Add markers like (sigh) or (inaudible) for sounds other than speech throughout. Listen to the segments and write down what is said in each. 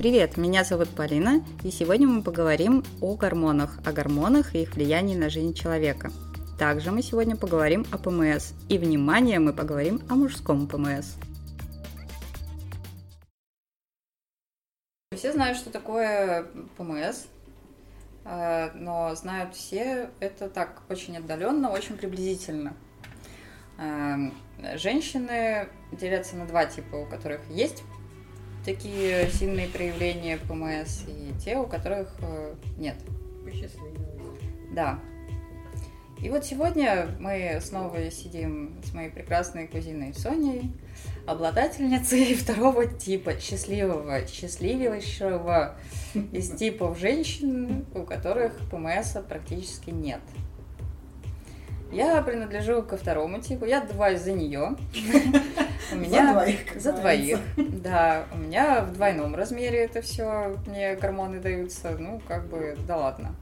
Привет, меня зовут Полина, и сегодня мы поговорим о гормонах, о гормонах и их влиянии на жизнь человека. Также мы сегодня поговорим о ПМС, и, внимание, мы поговорим о мужском ПМС. Все знают, что такое ПМС, э, но знают все это так очень отдаленно, очень приблизительно. Э, женщины делятся на два типа, у которых есть такие сильные проявления ПМС и те, у которых э, нет. Да. И вот сегодня мы снова сидим с моей прекрасной кузиной Соней, обладательницей (laughs) второго типа, счастливого, счастливейшего из (laughs) типов женщин, у которых ПМС практически нет. Я принадлежу ко второму типу, я отдуваюсь за нее. (laughs) У меня за двоих. За двоих. Да, у меня в двойном размере это все, мне гормоны даются, ну, как бы, да ладно.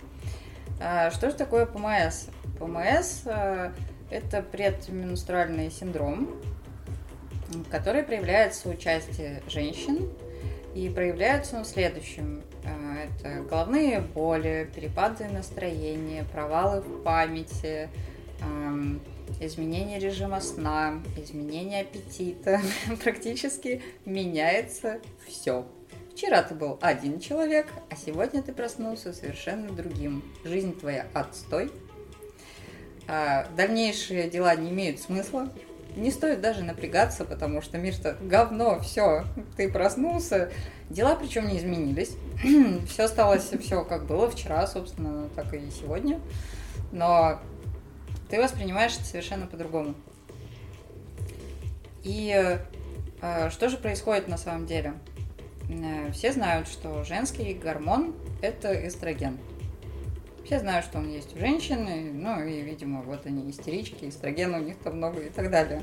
А, что же такое ПМС? ПМС а, это предменструальный синдром, который проявляется у части женщин, и проявляется он следующим. А, это головные боли, перепады настроения, провалы в памяти, изменение режима сна, изменение аппетита, (laughs) практически меняется все. Вчера ты был один человек, а сегодня ты проснулся совершенно другим. Жизнь твоя отстой. А дальнейшие дела не имеют смысла. Не стоит даже напрягаться, потому что мир-то говно, все, ты проснулся. Дела причем не изменились. (clears throat) все осталось все как было вчера, собственно, так и сегодня. Но ты воспринимаешь это совершенно по-другому. И э, что же происходит на самом деле? Э, все знают, что женский гормон – это эстроген. Все знают, что он есть у женщин, и, ну и, видимо, вот они истерички, эстрогена у них там много и так далее.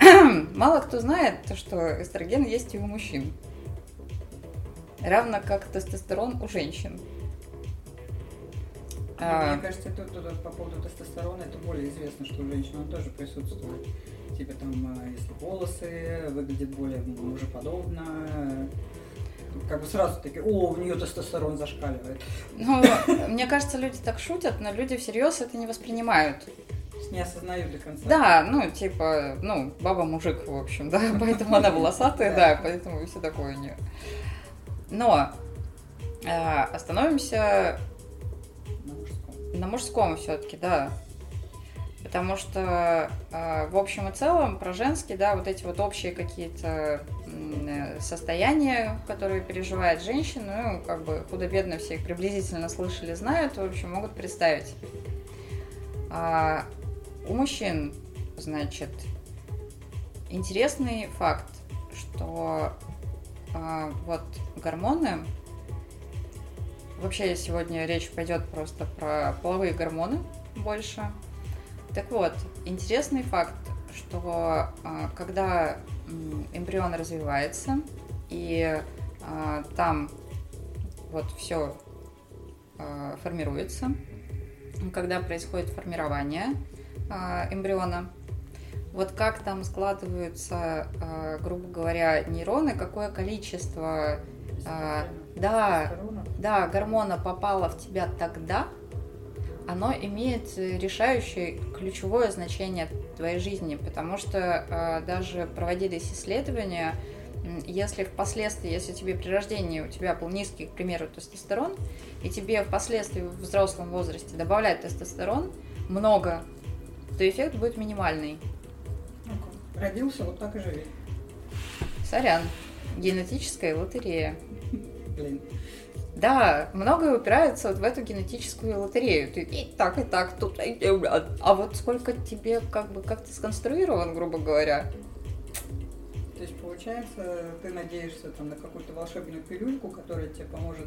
(clears throat) Мало кто знает, что эстроген есть и у мужчин. Равно как тестостерон у женщин. А... Мне кажется, тут, тут, по поводу тестостерона это более известно, что у женщин он тоже присутствует. Типа там, а, если волосы выглядят более мужеподобно, как бы сразу такие, о, у нее тестостерон зашкаливает. Ну, (laughs) мне кажется, люди так шутят, но люди всерьез это не воспринимают. Не осознают до конца. Да, ну, типа, ну, баба-мужик, в общем, да, (laughs) поэтому она волосатая, да, поэтому все такое у нее. Но а, остановимся на мужском все-таки, да. Потому что, э, в общем и целом, про женский, да, вот эти вот общие какие-то состояния, которые переживает женщина, ну, как бы худо-бедно все их приблизительно слышали, знают, в общем, могут представить. А у мужчин, значит, интересный факт, что а, вот гормоны Вообще сегодня речь пойдет просто про половые гормоны больше. Так вот, интересный факт, что а, когда эмбрион развивается и а, там вот все а, формируется, когда происходит формирование эмбриона, вот как там складываются, грубо говоря, нейроны, какое количество да, да, гормона попало в тебя тогда, оно имеет решающее ключевое значение в твоей жизни, потому что э, даже проводились исследования, если впоследствии, если тебе при рождении у тебя был низкий, к примеру, тестостерон, и тебе впоследствии в взрослом возрасте добавляют тестостерон много, то эффект будет минимальный. Родился, вот так и живи. Сорян. Генетическая лотерея блин. Да, многое упирается вот в эту генетическую лотерею. Ты и так, и так, тут, а вот сколько тебе, как бы, как ты сконструирован, грубо говоря. То есть, получается, ты надеешься там, на какую-то волшебную пилюльку, которая тебе поможет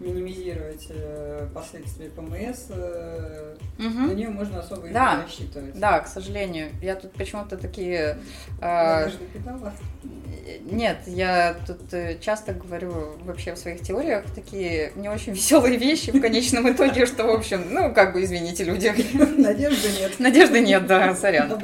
минимизировать э, последствия ПМС. Э, угу. На нее можно особо да. не рассчитывать. Да, к сожалению. Я тут почему-то такие... Э? Нет, я тут э, часто говорю вообще в своих теориях такие не очень (laughs) веселые вещи в конечном итоге, что, в общем, ну, как бы, извините, люди. Надежды нет. Надежды нет, да, сорян.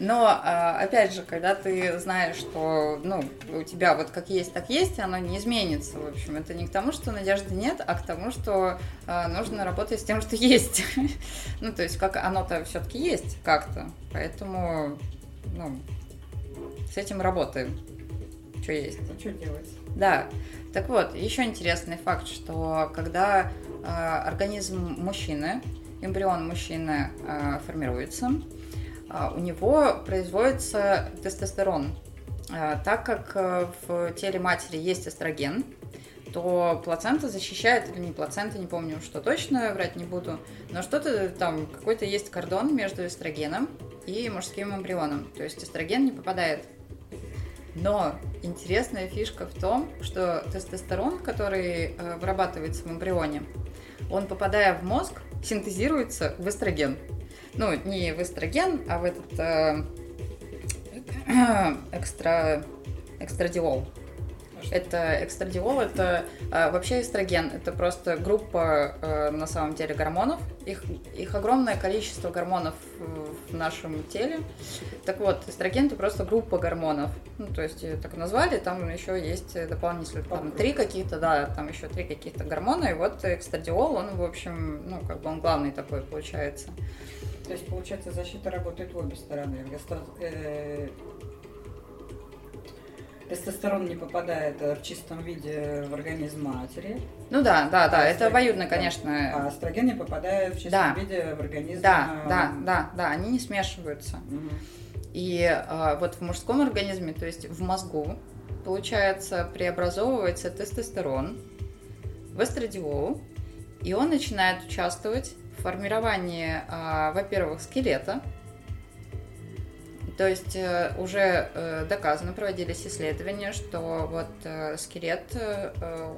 Но, а, опять же, когда ты знаешь, что ну, у тебя вот как есть, так есть, оно не изменится. В общем, это не к тому, что надежды нет, а к тому, что а, нужно работать с тем, что есть. (laughs) ну, то есть, как оно-то все-таки есть как-то. Поэтому, ну, с этим работаем. Что есть. Ну, что делать? Да. Так вот, еще интересный факт, что когда э, организм мужчины, эмбрион мужчины э, формируется, а, у него производится тестостерон. А, так как э, в теле матери есть эстроген, то плацента защищает, или не плацента, не помню, что точно, врать не буду, но что-то там, какой-то есть кордон между эстрогеном и мужским эмбрионом. То есть эстроген не попадает. Но интересная фишка в том, что тестостерон, который э, вырабатывается в эмбрионе, он, попадая в мозг, синтезируется в эстроген ну, не в эстроген, а в этот э, (clears throat) экстра, экстрадиол. Это экстрадиол, это э, вообще эстроген, это просто группа э, на самом деле гормонов. Их, их огромное количество гормонов в нашем теле. Так вот, эстроген это просто группа гормонов. Ну, то есть так назвали, там еще есть дополнительно там три каких-то, да, там еще три каких-то гормона, и вот экстрадиол, он, в общем, ну, как бы он главный такой получается. То есть, получается, защита работает в обе стороны. Э, тестостерон не попадает в чистом виде в организм матери. Ну да, да, да, а это обоюдно, конечно. А эстроген не попадает в чистом да. виде в организм. Да, да, да, да, они не смешиваются. Угу. И а, вот в мужском организме, то есть в мозгу, получается, преобразовывается тестостерон в эстрадиол, и он начинает участвовать формирование, а, во-первых, скелета. То есть э, уже э, доказано, проводились исследования, что вот э, скелет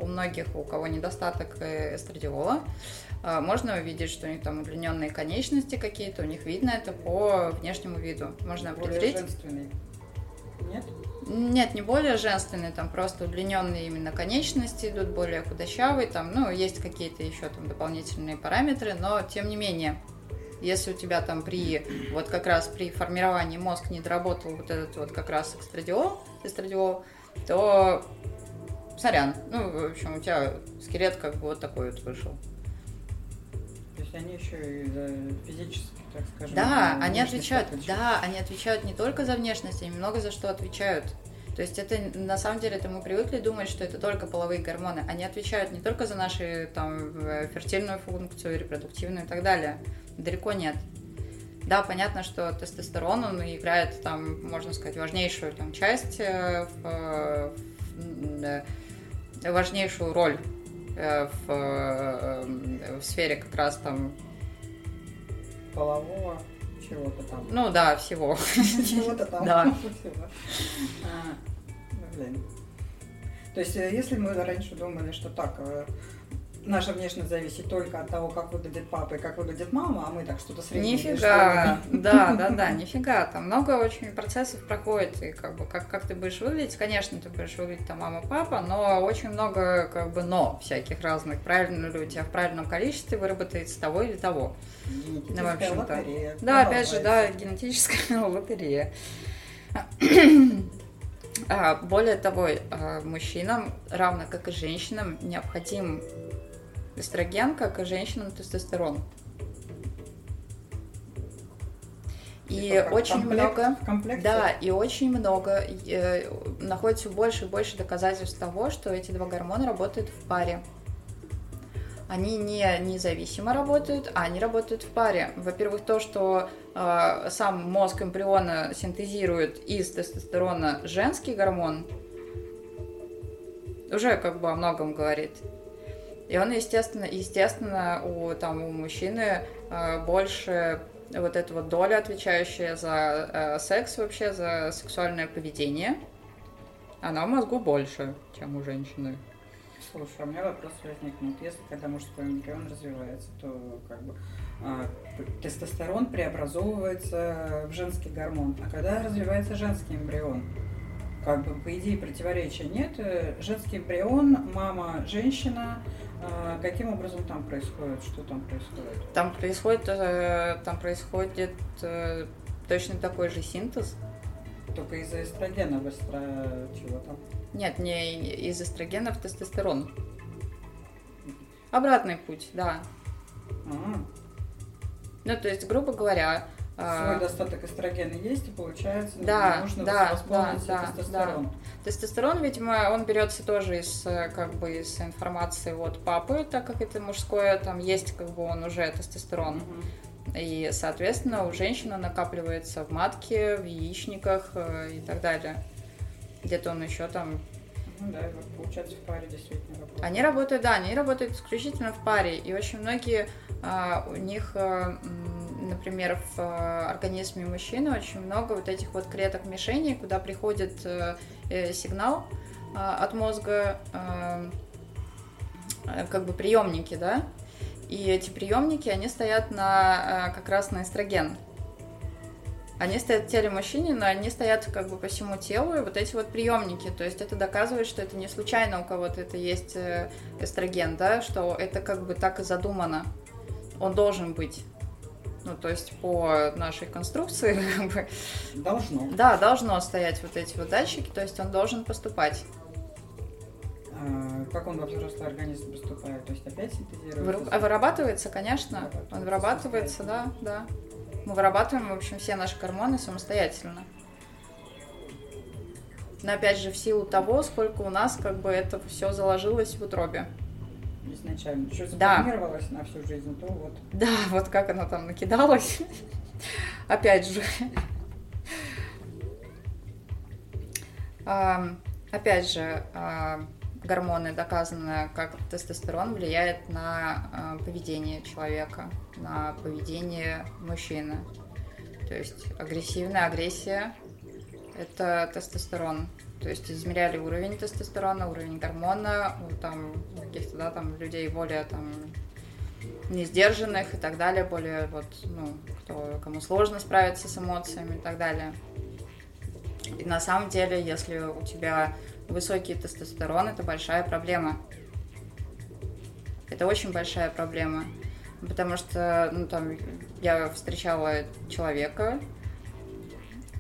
у многих, у кого недостаток эстрадиола, можно увидеть, что у них там удлиненные конечности какие-то, у них видно это по внешнему виду. Можно определить. Более женственный. Нет? Нет, не более женственные, там просто удлиненные именно конечности идут, более худощавые, там, ну, есть какие-то еще там дополнительные параметры, но тем не менее, если у тебя там при, вот как раз при формировании мозг не доработал вот этот вот как раз экстрадиол, эстрадиол, то сорян, ну, в общем, у тебя скелет как бы вот такой вот вышел. То есть они еще и за физически так скажем. Да, они отвечают, да, они отвечают не только за внешность, они много за что отвечают. То есть это на самом деле это мы привыкли думать, что это только половые гормоны. Они отвечают не только за нашу там э, фертильную функцию, репродуктивную и так далее. Далеко нет. Да, понятно, что тестостерон он играет там, можно сказать, важнейшую там часть э, в, в, важнейшую роль э, в, в сфере как раз там полового чего-то там. Ну да, всего. (laughs) Чего-то там. Да. (laughs) А, блин. То есть, э, если мы раньше думали, что так, э, наша внешность зависит только от того, как выглядит папа и как выглядит мама, а мы так что-то среднее. Нифига, да, да, да, (laughs) нифига. Там много очень процессов проходит, и как бы как, как ты будешь выглядеть, конечно, ты будешь выглядеть там мама, папа, но очень много как бы но всяких разных. Правильно ли у тебя в правильном количестве выработается того или того. Ну, в общем-то. Да, опять же, да, генетическая (laughs) лотерея. А, более того, а, мужчинам, равно как и женщинам, необходим эстроген, как и женщинам тестостерон. И типа очень комплект, много, комплект, да, и очень много э, находится больше и больше доказательств того, что эти два гормона работают в паре. Они не независимо работают, а они работают в паре. Во-первых, то, что э, сам мозг эмбриона синтезирует из тестостерона женский гормон, уже как бы о многом говорит. И он, естественно, естественно, у, там, у мужчины э, больше вот эта вот доля, отвечающая за э, секс вообще, за сексуальное поведение, она в мозгу больше, чем у женщины. Слушай, а у меня вопрос возникнет. Если когда мужской эмбрион развивается, то как бы а, тестостерон преобразовывается в женский гормон. А когда развивается женский эмбрион, как бы, по идее, противоречия нет. Э, женский эмбрион, мама, женщина. А каким образом там происходит? Что там происходит? Там происходит, э, там происходит э, точно такой же синтез. Только из-за эстрогена быстро чего там? Нет, не из эстрогена в тестостерон. Обратный путь, да. А-а-а. Ну, то есть, грубо говоря, свой достаток эстрогена есть, и получается, да, нужно да, восполнить да, тестостерон. Да. Тестостерон, видимо, он берется тоже из, как бы, из информации от папы, так как это мужское, там есть, как бы, он уже тестостерон. Угу. И, соответственно, у женщины накапливается в матке, в яичниках э, и так далее. Где-то он еще там ну да, получается в паре действительно работают. Они работают, да, они работают исключительно в паре. И очень многие а, у них а, например, в э, организме мужчины очень много вот этих вот клеток мишеней, куда приходит э, э, сигнал от мозга, как бы приемники, да, и эти приемники, они стоят на как раз на эстроген. Они стоят в теле мужчины, но они стоят как бы по всему телу, и вот эти вот приемники, то есть это доказывает, что это не случайно у кого-то это есть эстроген, да, что это как бы так и задумано. Он должен быть. Ну, то есть по нашей конструкции (laughs) как бы... Должно. Да, должно стоять вот эти вот датчики, то есть он должен поступать. А, как он во взрослый организм поступает? То есть опять синтезируется? Вы, вырабатывается, конечно. Вырабатывается, он вырабатывается, да, да. Мы вырабатываем, в общем, все наши гормоны самостоятельно. Но опять же, в силу того, сколько у нас как бы это все заложилось в утробе изначально. Что запланировалось да. на всю жизнь, то вот. Да, вот как оно там накидалось. Опять же. Опять же, а, гормоны доказано, как тестостерон влияет на а, поведение человека, на поведение мужчины. То есть агрессивная агрессия – это тестостерон. То есть измеряли уровень тестостерона, уровень гормона, там каких-то, да, там людей более там не сдержанных и так далее, более вот, ну, кто, кому сложно справиться с эмоциями и так далее. И на самом деле, если у тебя высокий тестостерон, это большая проблема. Это очень большая проблема. Потому что, ну, там, я встречала человека,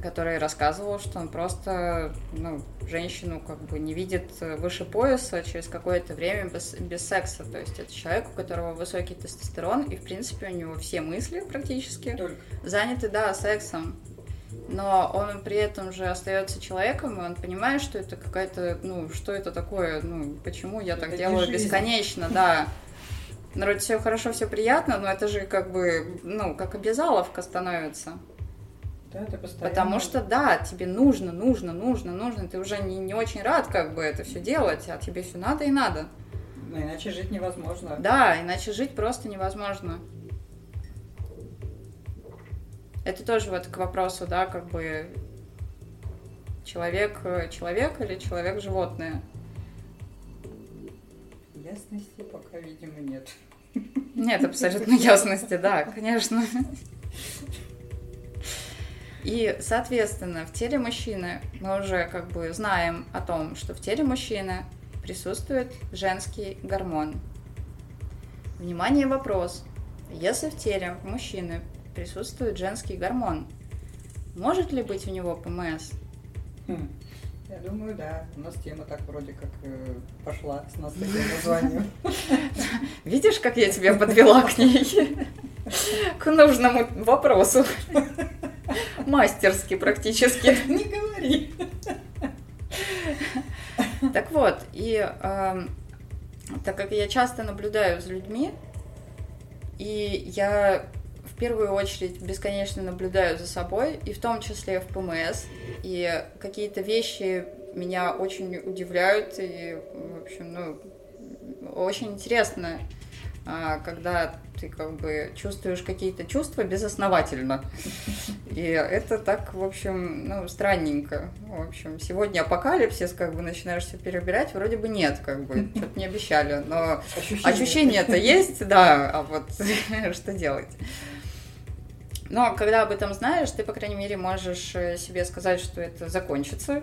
который рассказывал, что он просто ну, женщину как бы не видит выше пояса через какое-то время без, без секса. То есть это человек, у которого высокий тестостерон, и в принципе у него все мысли практически Только. заняты, да, сексом. Но он при этом же остается человеком, и он понимает, что это какая-то, ну, что это такое, ну, почему я это так делаю жизнь. бесконечно, да. Вроде все хорошо, все приятно, но это же как бы, ну, как обязаловка становится. Да, ты постоянно... Потому что, да, тебе нужно, нужно, нужно, нужно. Ты уже не, не очень рад как бы это все делать, а тебе все надо и надо. Ну, иначе жить невозможно. Да, иначе жить просто невозможно. Это тоже вот к вопросу, да, как бы человек человек или человек животное. Ясности пока, видимо, нет. Нет (laughs) абсолютно ясности, да, конечно. (laughs) И, соответственно, в теле мужчины мы уже как бы знаем о том, что в теле мужчины присутствует женский гормон. Внимание, вопрос. Если в теле мужчины присутствует женский гормон, может ли быть у него ПМС? Хм. Я думаю, да. У нас тема так вроде как э, пошла с нас таким названием. (laughs) Видишь, как я тебя подвела к ней? (laughs) К нужному вопросу. (laughs) Мастерски практически. (laughs) Не говори. Так вот, и э, так как я часто наблюдаю за людьми, и я в первую очередь бесконечно наблюдаю за собой, и в том числе в ПМС, и какие-то вещи меня очень удивляют, и, в общем, ну, очень интересно когда ты как бы чувствуешь какие-то чувства безосновательно. И это так, в общем, ну, странненько. В общем, сегодня апокалипсис, как бы начинаешь все перебирать, вроде бы нет, как бы, что-то не обещали, но ощущение-то есть, да, а вот (laughs) что делать? Но когда об этом знаешь, ты, по крайней мере, можешь э, себе сказать, что это закончится,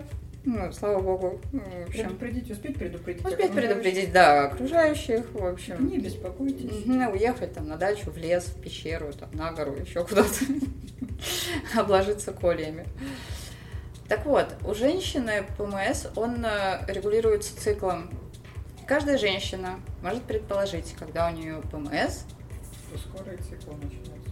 Ну, слава богу. Ну, в общем, Предупредить, успеть предупредить. успеть предупредить, да, окружающих, в общем. Не беспокойтесь. Мгм, Уехать там на дачу, в лес, в пещеру, там, на гору, еще куда-то. (laughs) Обложиться кольями. Так вот, у женщины ПМС, он э, регулируется циклом. Каждая женщина может предположить, когда у нее ПМС. Скоро цикл начинается.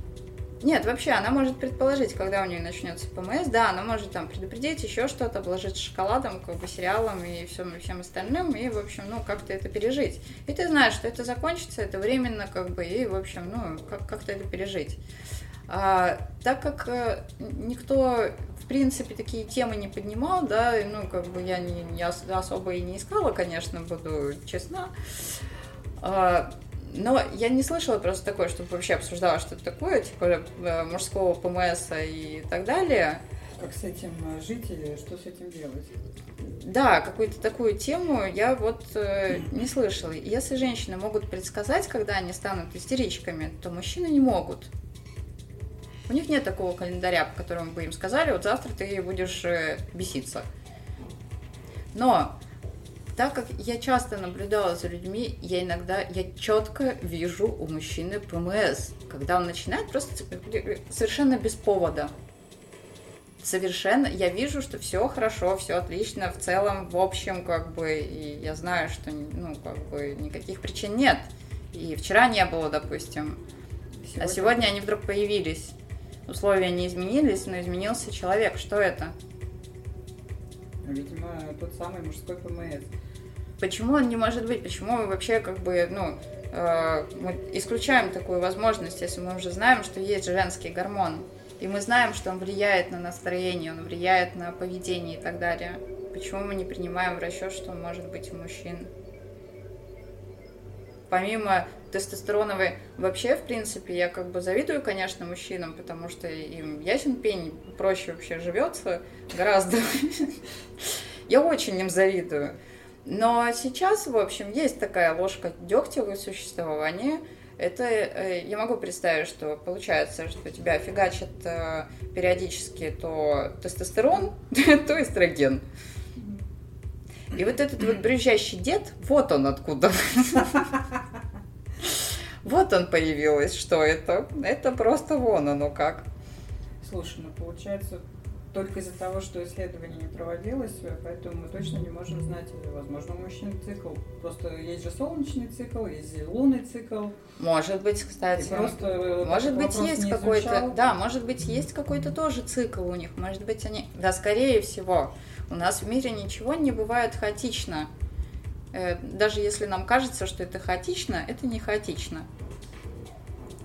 Нет, вообще, она может предположить, когда у нее начнется ПМС. Да, она может там предупредить еще что-то, обложить шоколадом, как бы сериалом и всем, и всем остальным, и, в общем, ну, как-то это пережить. И ты знаешь, что это закончится, это временно, как бы, и, в общем, ну, как- как-то это пережить. А, так как э, никто, в принципе, такие темы не поднимал, да, ну, как бы я не, ос- особо и не искала, конечно, буду честна. А, но я не слышала просто такое, чтобы вообще обсуждала что-то такое, типа э, мужского ПМС и так далее. Как с этим э, жить и что с этим делать? Да, какую-то такую тему я вот э, не слышала. Если женщины могут предсказать, когда они станут истеричками, то мужчины не могут. У них нет такого календаря, по которому бы им сказали, вот завтра ты будешь э, беситься. Но так как я часто наблюдала за людьми, я иногда, я четко вижу у мужчины ПМС, когда он начинает просто совершенно без повода. Совершенно, я вижу, что все хорошо, все отлично, в целом, в общем, как бы, и я знаю, что, ну, как бы, никаких причин нет. И вчера не было, допустим, а сегодня они вдруг появились. Условия не изменились, но изменился человек. Что это? Видимо, тот самый мужской ПМС. Почему он не может быть? Почему мы вообще как бы, ну, э, мы исключаем такую возможность, если мы уже знаем, что есть женский гормон, и мы знаем, что он влияет на настроение, он влияет на поведение и так далее. Почему мы не принимаем в расчет, что он может быть у мужчин? Помимо тестостероновой, вообще, в принципе, я как бы завидую, конечно, мужчинам, потому что им ясен пень проще вообще живется гораздо. (laughs) Я очень им завидую. Но сейчас, в общем, есть такая ложка дегтя в существовании. Это э, я могу представить, что получается, что тебя фигачит э, периодически то тестостерон, (laughs) то эстроген. И вот этот вот брюзжащий дед, вот он откуда. (laughs) Вот он появилось, что это. Это просто вон оно как. Слушай, ну получается, только из-за того, что исследование не проводилось, э, поэтому мы точно не можем знать, э, возможно, мужчин цикл. Просто есть же солнечный цикл, есть лунный цикл. Может быть, И кстати. просто Может быть, есть какой-то, да, может быть, есть какой-то тоже цикл у них, может быть, они, да, скорее всего, у нас в мире ничего не бывает хаотично. Э, Даже если нам кажется, что это хаотично, это не хаотично.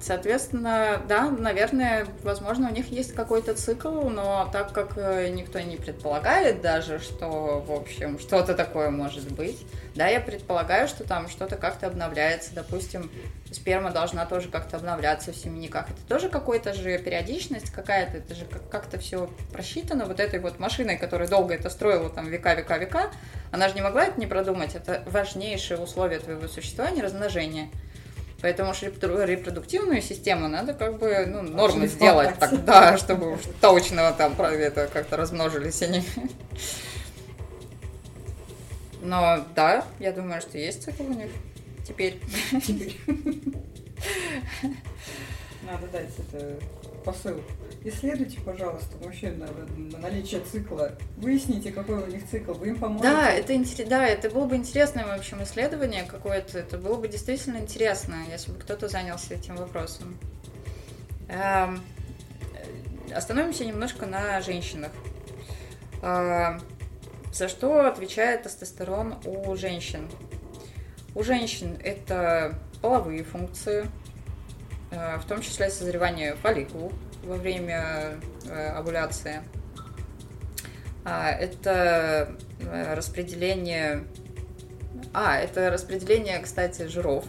Соответственно, да, наверное, возможно, у них есть какой-то цикл, но так как э, никто не предполагает даже, что, в общем, что-то такое может быть, да, я предполагаю, что там что-то как-то обновляется. Допустим, сперма должна тоже как-то обновляться в семенниках. Это тоже какая-то же периодичность какая-то, это же как- как-то все просчитано вот этой вот машиной, которая долго это строила там века, века, века. Она же не могла это не продумать. Это важнейшее условие твоего существования размножение. Поэтому ж репроду- репродуктивную систему надо как бы ну, нормы сделать так, да, чтобы уж точно там это как-то размножились они. Но да, я думаю, что есть цикл у них теперь. Надо дать это посыл. Исследуйте, пожалуйста, мужчин на, на наличие цикла. Выясните, какой у них цикл. Вы им поможете. Да, это да, это было бы интересное, в общем, исследование какое-то. Это было бы действительно интересно, если бы кто-то занялся этим вопросом. Эм, Остановимся немножко на женщинах. А, За что отвечает тестостерон у женщин? У женщин это половые функции, в том числе созревание фолликул во время э, овуляции. А, это э, распределение... А, это распределение, кстати, жиров.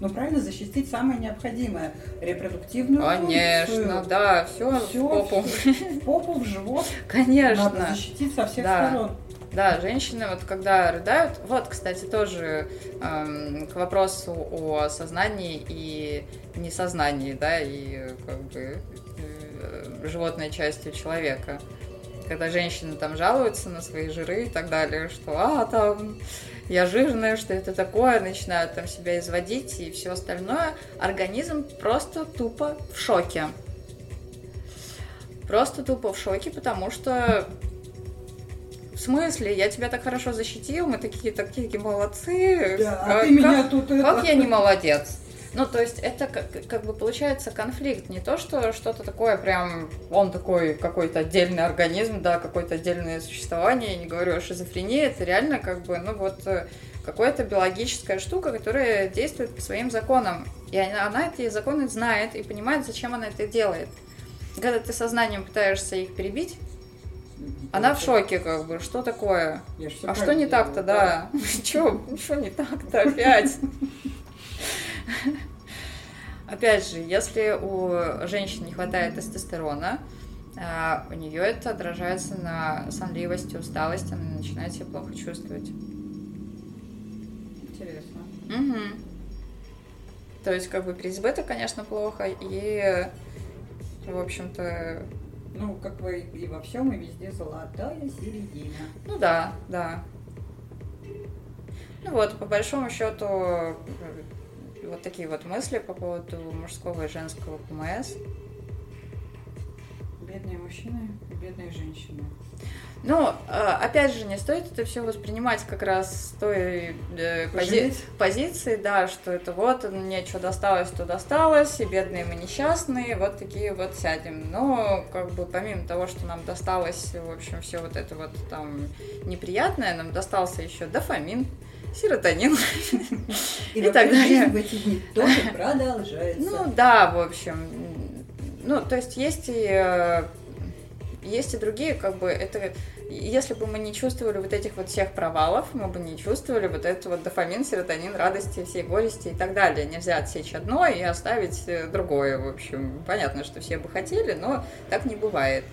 Ну, правильно, защитить самое необходимое. Репродуктивную Конечно, функцию. да, все в попу. В попу, в живот. (laughs) Надо Конечно. защитить со всех Да. сторон. Да, женщины вот когда рыдают, вот, кстати, тоже эм, к вопросу о сознании и несознании, да, и как бы э, животной частью человека. когда женщины там жалуются на свои жиры и так далее, что а, там я жирная, что это такое, начинают там себя изводить и все остальное, организм просто тупо в шоке. Просто тупо в шоке, потому что в смысле, я тебя так хорошо защитил, мы такие такие, молодцы. Да, а как, ты меня тут как это... я не молодец? Ну, то есть это как, как бы получается конфликт, не то, что что-то такое прям, он такой какой-то отдельный организм, да, какое-то отдельное существование, я не говорю о шизофрении, это реально как бы, ну вот, э, какая-то биологическая штука, которая действует по своим законам. И она, она эти законы знает и понимает, зачем она это делает. Когда ты сознанием пытаешься их перебить, она в шоке, как бы, что такое? А что не так-то, да? Что, (laughs) что не так-то опять? (laughs) Опять же, если у женщин не хватает тестостерона, а, у нее это отражается на сонливости, усталости, она начинает себя плохо чувствовать. Интересно. Угу. То есть, как бы переизбыток, конечно, плохо, и, в общем-то... Ну, как бы и во всем, и везде золотая середина. Ну да, да. Ну вот, по большому счету, вот такие вот мысли по поводу мужского и женского ПМС. Бедные мужчины и бедные женщины. Ну, а, опять же, не стоит это все воспринимать как раз с той э, пози- позиции, да, что это вот мне что досталось, то досталось, и бедные мы несчастные, вот такие вот сядем. Но, как бы, помимо того, что нам досталось, в общем, все вот это вот там неприятное, нам достался еще дофамин, серотонин и, и так далее. в эти дни тоже продолжается. Ну да, в общем. Ну, то есть есть и э, есть и другие, как бы, это, если бы мы не чувствовали вот этих вот всех провалов, мы бы не чувствовали вот это вот дофамин, серотонин, радости, всей горести и так далее. Нельзя отсечь одно и оставить э, другое, в общем. Понятно, что все бы хотели, но так не бывает.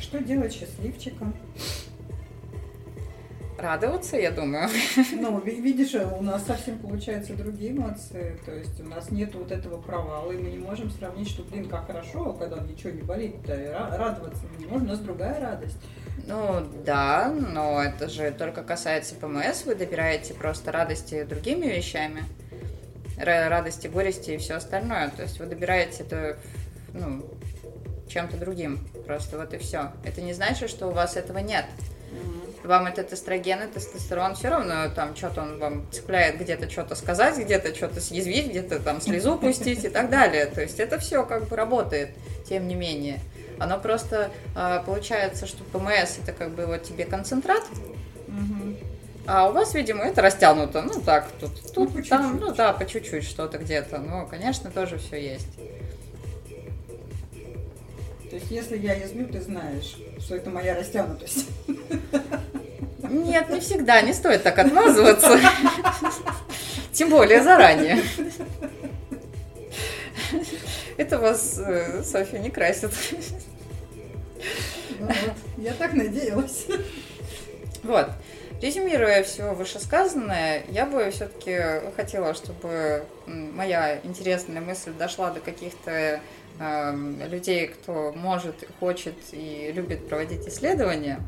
Что делать счастливчиком? Радоваться, я думаю. Ну, видишь, у нас совсем получаются другие эмоции. То есть у нас нет вот этого провала, и мы не можем сравнить, что, блин, как хорошо, когда ничего не болит, да, и радоваться мы не можем, у нас другая радость. Ну да, но это же только касается ПМС, вы добираете просто радости другими вещами, радости, горести и все остальное. То есть вы добираете это ну, чем-то другим. Просто вот и все. Это не значит, что у вас этого нет вам этот эстроген и тестостерон все равно там что-то он вам цепляет где-то что-то сказать, где-то что-то съязвить, где-то там слезу пустить и так далее. То есть это все как бы работает, тем не менее. Оно просто а, получается, что ПМС это как бы вот тебе концентрат, а у вас, видимо, это растянуто. Ну так, тут, тут ну, там, ну да, по чуть-чуть что-то где-то. Но, конечно, тоже все есть. То есть, если я излю, ты знаешь, что это моя растянутость. (laughs) Нет, не всегда. Не стоит так отмазываться. Тем более заранее. Это вас, э, Софья, не красит. Ну вот, я так надеялась. Вот. Резюмируя все вышесказанное, я бы все-таки хотела, чтобы моя интересная мысль дошла до каких-то э, людей, кто может, хочет и любит проводить исследования.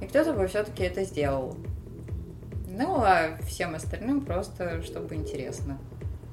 И кто-то бы все-таки это сделал. Ну, а всем остальным просто, чтобы интересно.